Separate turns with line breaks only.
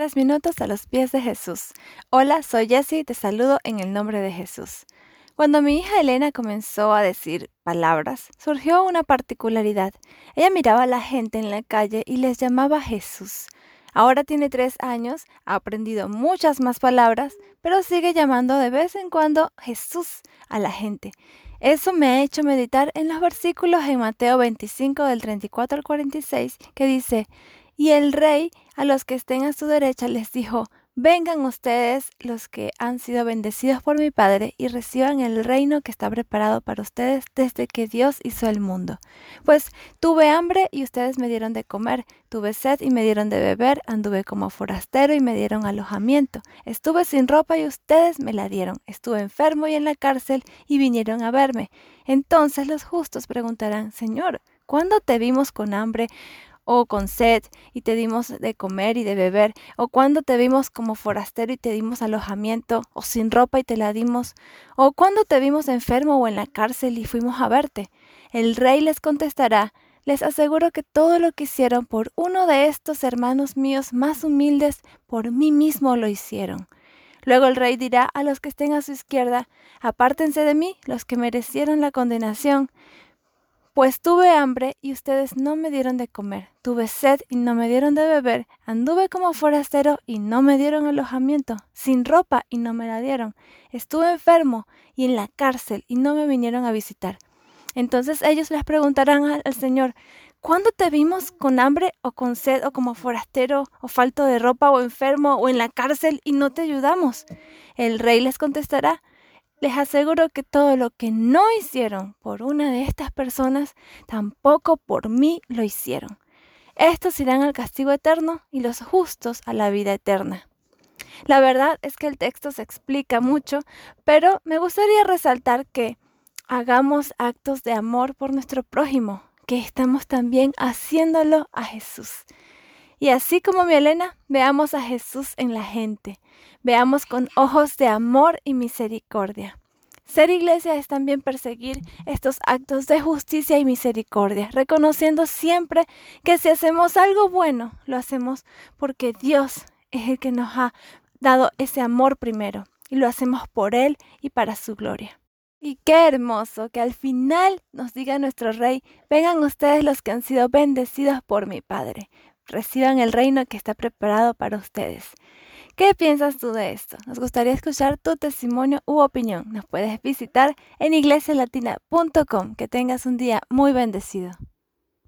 Tres minutos a los pies de Jesús. Hola, soy Jessie te saludo en el nombre de Jesús. Cuando mi hija Elena comenzó a decir palabras, surgió una particularidad. Ella miraba a la gente en la calle y les llamaba Jesús. Ahora tiene tres años, ha aprendido muchas más palabras, pero sigue llamando de vez en cuando Jesús a la gente. Eso me ha hecho meditar en los versículos en Mateo 25 del 34 al 46 que dice, y el rey a los que estén a su derecha les dijo, Vengan ustedes los que han sido bendecidos por mi Padre y reciban el reino que está preparado para ustedes desde que Dios hizo el mundo. Pues tuve hambre y ustedes me dieron de comer, tuve sed y me dieron de beber, anduve como forastero y me dieron alojamiento, estuve sin ropa y ustedes me la dieron, estuve enfermo y en la cárcel y vinieron a verme. Entonces los justos preguntarán, Señor, ¿cuándo te vimos con hambre o con sed y te dimos de comer y de beber, o cuando te vimos como forastero y te dimos alojamiento, o sin ropa y te la dimos, o cuando te vimos enfermo o en la cárcel y fuimos a verte. El rey les contestará, les aseguro que todo lo que hicieron por uno de estos hermanos míos más humildes, por mí mismo lo hicieron. Luego el rey dirá a los que estén a su izquierda, apártense de mí los que merecieron la condenación, pues tuve hambre y ustedes no me dieron de comer, tuve sed y no me dieron de beber, anduve como forastero y no me dieron alojamiento, sin ropa y no me la dieron, estuve enfermo y en la cárcel y no me vinieron a visitar. Entonces ellos les preguntarán al, Señor, ¿cuándo te vimos con hambre o con sed o como forastero o falto de ropa o enfermo o en la cárcel y no te ayudamos? El rey les contestará, les aseguro que todo lo que no hicieron por una de estas personas, tampoco por mí lo hicieron. Estos irán al castigo eterno y los justos a la vida eterna. La verdad es que el texto se explica mucho, pero me gustaría resaltar que hagamos actos de amor por nuestro prójimo, que estamos también haciéndolo a Jesús. Y así como mi Elena, veamos a Jesús en la gente, veamos con ojos de amor y misericordia. Ser iglesia es también perseguir estos actos de justicia y misericordia, reconociendo siempre que si hacemos algo bueno, lo hacemos porque Dios es el que nos ha dado ese amor primero y lo hacemos por Él y para su gloria. Y qué hermoso que al final nos diga nuestro Rey, vengan ustedes los que han sido bendecidos por mi Padre, reciban el reino que está preparado para ustedes. ¿Qué piensas tú de esto? Nos gustaría escuchar tu testimonio u opinión. Nos puedes visitar en iglesialatina.com. Que tengas un día muy bendecido.